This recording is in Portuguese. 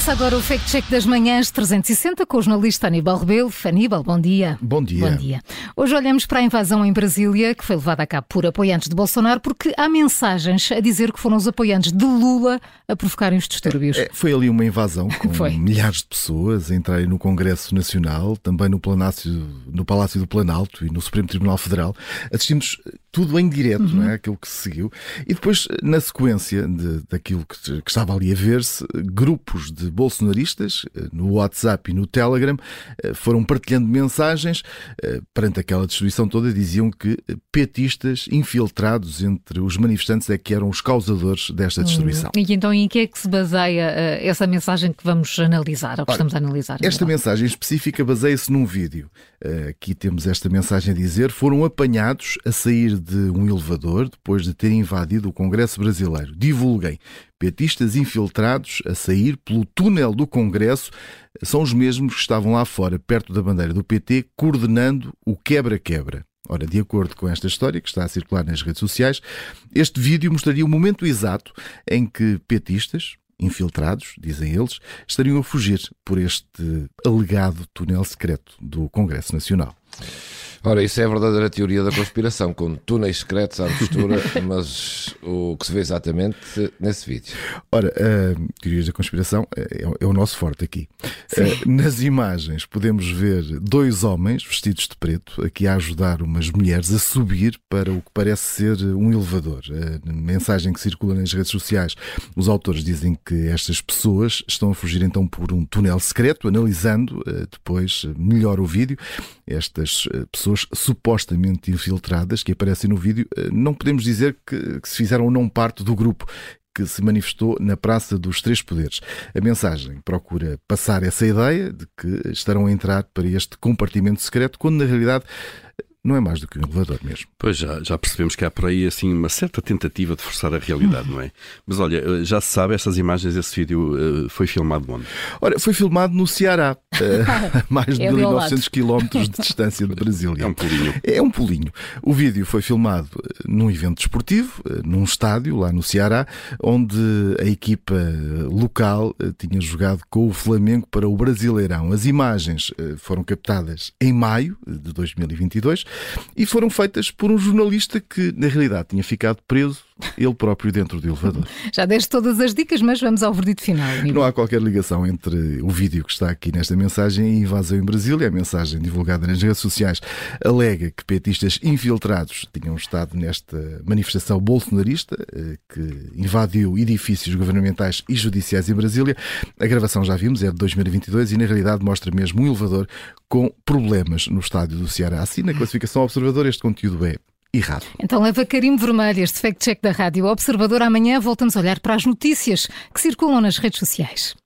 Começa agora o Fact Check das Manhãs 360 com o jornalista Aníbal Rebelo. Aníbal, bom dia. Bom dia. Bom dia. Hoje olhamos para a invasão em Brasília, que foi levada a cabo por apoiantes de Bolsonaro, porque há mensagens a dizer que foram os apoiantes de Lula a provocarem os distúrbios. É, foi ali uma invasão com milhares de pessoas a entrarem no Congresso Nacional, também no, Palácio, no Palácio do Planalto e no Supremo Tribunal Federal. Assistimos tudo em direto, não é? Aquilo que se seguiu. E depois, na sequência de, daquilo que, que estava ali a ver-se, grupos de bolsonaristas eh, no WhatsApp e no Telegram eh, foram partilhando mensagens eh, perante aquela destruição toda. Diziam que petistas infiltrados entre os manifestantes é que eram os causadores desta destruição. E então em que é que se baseia essa mensagem que vamos analisar, ou que estamos a analisar? Esta Aníbal? mensagem específica baseia-se num vídeo. Aqui temos esta mensagem a dizer: foram apanhados a sair de um elevador depois de terem invadido o Congresso brasileiro. Divulguem. Petistas infiltrados a sair pelo túnel do Congresso são os mesmos que estavam lá fora, perto da bandeira do PT, coordenando o quebra-quebra. Ora, de acordo com esta história que está a circular nas redes sociais, este vídeo mostraria o momento exato em que petistas, infiltrados, dizem eles, estariam a fugir por este alegado túnel secreto do Congresso Nacional. Ora, isso é a verdadeira teoria da conspiração, com túneis secretos à mistura, mas o que se vê exatamente nesse vídeo. Ora, a teorias da conspiração é, é o nosso forte aqui. Eh, Nas imagens podemos ver dois homens vestidos de preto aqui a ajudar umas mulheres a subir para o que parece ser um elevador. A mensagem que circula nas redes sociais, os autores dizem que estas pessoas estão a fugir então por um túnel secreto, analisando eh, depois eh, melhor o vídeo. Estas eh, pessoas supostamente infiltradas que aparecem no vídeo, eh, não podemos dizer que, que se fizeram ou não parte do grupo que se manifestou na Praça dos Três Poderes. A mensagem procura passar essa ideia de que estarão a entrar para este compartimento secreto, quando na realidade não é mais do que um elevador mesmo. Pois já, já percebemos que há por aí assim uma certa tentativa de forçar a realidade, não é? Mas olha, já se sabe, estas imagens, esse vídeo eh, foi filmado onde? Ora, foi filmado no Ceará, eh, a mais de É ali ao 1900 quilómetros de distância de Brasília. É um pulinho. É um pulinho. O vídeo foi filmado eh, num evento desportivo, eh, num estádio lá no Ceará, onde a equipa eh, local eh, tinha jogado com o Flamengo para o Brasileirão. As imagens eh, foram captadas em maio de 2022 e foram feitas por um jornalista que, na realidade, tinha ficado preso ele próprio dentro do elevador. Já deste todas as dicas, mas vamos ao verdito final. Aníbal. Não há qualquer ligação entre o vídeo que está aqui nesta mensagem e a invasão em Brasília. A mensagem divulgada nas redes sociais alega que petistas infiltrados tinham estado nesta manifestação bolsonarista eh, que invadiu edifícios governamentais e judiciais em Brasília. A gravação já vimos, é de 2022 e na realidade mostra mesmo um elevador com problemas no estádio do Ceará. Assim, na classificação observador, este conteúdo é errado. Então leva carimbo vermelho este fact-check da Rádio Observador. Amanhã voltamos a olhar para as notícias que circulam nas redes sociais.